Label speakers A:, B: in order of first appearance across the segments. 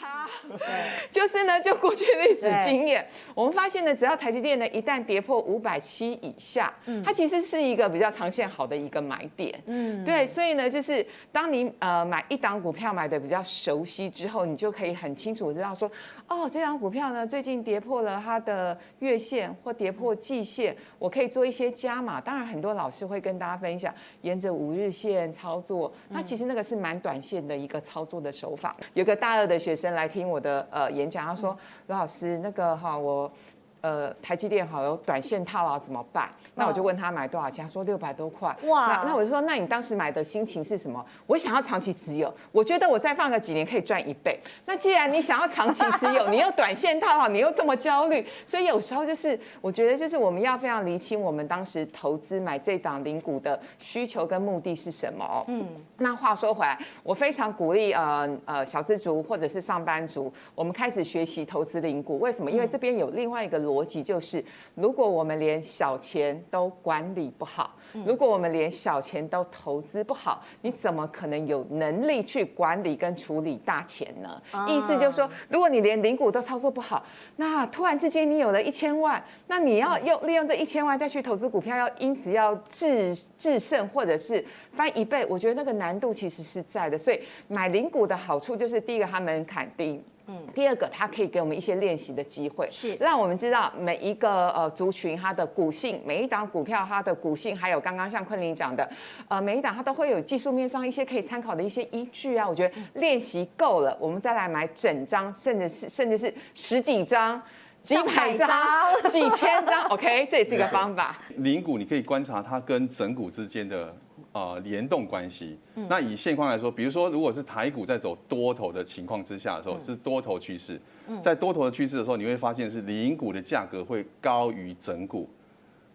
A: 哈，就是呢，就过去历史经验，我们发现呢，只要台积电呢一旦跌破五百七以下，嗯，它其实是一个比较长线好的一个买点，嗯，对，所以呢，就是当你呃买一档股票买的比较熟悉之后，你就可以很清楚知道说，哦，这档股票呢最近跌破了它的月线或跌破季线，我可以做一些加码。当然，很多老师会跟大家分享沿着五日线操作，那其实那个是蛮短线的一个操作的手法。有个大二的学生来听我的呃演讲，他说：“罗老师，那个哈我。”呃，台积电好有短线套啊，怎么办？那我就问他买多少钱，他说六百多块。哇！那那我就说，那你当时买的心情是什么？我想要长期持有，我觉得我再放个几年可以赚一倍。那既然你想要长期持有，你又短线套好，你又这么焦虑，所以有时候就是我觉得就是我们要非常厘清我们当时投资买这档零股的需求跟目的是什么。嗯。那话说回来，我非常鼓励呃呃小资族或者是上班族，我们开始学习投资零股。为什么？因为这边有另外一个。逻辑就是，如果我们连小钱都管理不好，如果我们连小钱都投资不好，你怎么可能有能力去管理跟处理大钱呢？意思就是说，如果你连零股都操作不好，那突然之间你有了一千万，那你要用利用这一千万再去投资股票，要因此要制制胜或者是翻一倍，我觉得那个难度其实是在的。所以买零股的好处就是，第一个它门槛低。嗯，第二个，它可以给我们一些练习的机会，是让我们知道每一个呃族群它的股性，每一档股票它的股性，还有刚刚像昆凌讲的，呃，每一档它都会有技术面上一些可以参考的一些依据啊。我觉得练习够了，我们再来买整张，甚至是甚至是十几张、几百张、几千张，OK，这也是一个方法。
B: 零股你可以观察它跟整股之间的。呃，联动关系。那以现况来说，比如说，如果是台股在走多头的情况之下的时候，是多头趋势。在多头的趋势的时候，你会发现是零股的价格会高于整股，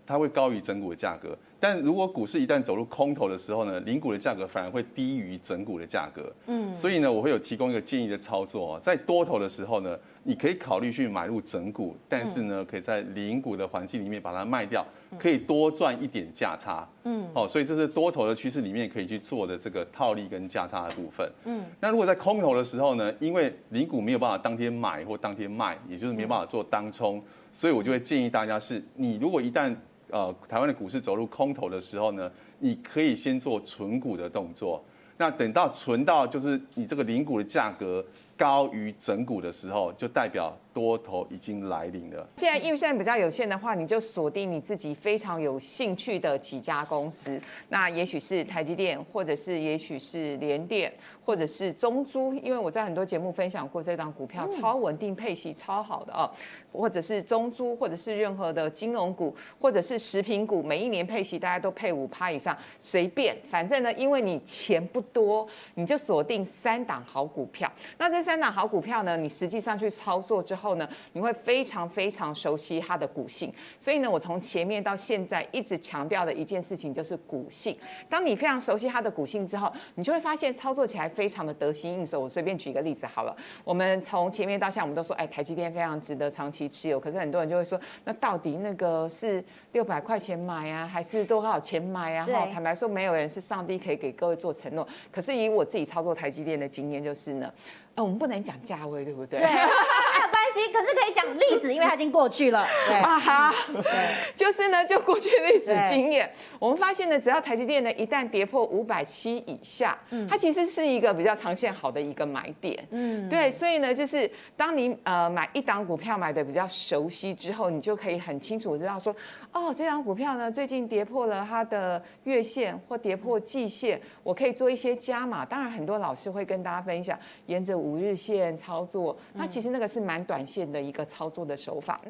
B: 它会高于整股的价格。但如果股市一旦走入空头的时候呢，零股的价格反而会低于整股的价格。嗯，所以呢，我会有提供一个建议的操作，在多头的时候呢，你可以考虑去买入整股，但是呢，可以在零股的环境里面把它卖掉。可以多赚一点价差，嗯，哦，所以这是多头的趋势里面可以去做的这个套利跟价差的部分，嗯，那如果在空头的时候呢，因为零股没有办法当天买或当天卖，也就是没有办法做当冲，所以我就会建议大家是，你如果一旦呃台湾的股市走入空头的时候呢，你可以先做存股的动作，那等到存到就是你这个零股的价格高于整股的时候，就代表。多头已经来临了。
A: 既然预算比较有限的话，你就锁定你自己非常有兴趣的几家公司。那也许是台积电，或者是也许是联电，或者是中珠。因为我在很多节目分享过这档股票，超稳定配息超好的哦。或者是中珠，或者是任何的金融股，或者是食品股，每一年配息大家都配五趴以上，随便。反正呢，因为你钱不多，你就锁定三档好股票。那这三档好股票呢，你实际上去操作之后。呢，你会非常非常熟悉它的股性，所以呢，我从前面到现在一直强调的一件事情就是股性。当你非常熟悉它的股性之后，你就会发现操作起来非常的得心应手。我随便举一个例子好了，我们从前面到现在，我们都说，哎，台积电非常值得长期持有。可是很多人就会说，那到底那个是六百块钱买啊，还是多少钱买啊？哈，坦白说，没有人是上帝可以给各位做承诺。可是以我自己操作台积电的经验，就是呢，呃，我们不能讲价位，对不？对
C: 可是可以讲例子，因为它已经过去了。对啊哈，
A: 对，就是呢，就过去历史经验，我们发现呢，只要台积电呢一旦跌破五百七以下，嗯，它其实是一个比较长线好的一个买点。嗯，对，所以呢，就是当你呃买一档股票买的比较熟悉之后，你就可以很清楚知道说，哦，这档股票呢最近跌破了它的月线或跌破季线，我可以做一些加码。当然，很多老师会跟大家分享沿着五日线操作，那其实那个是蛮短线的一个操作的手法。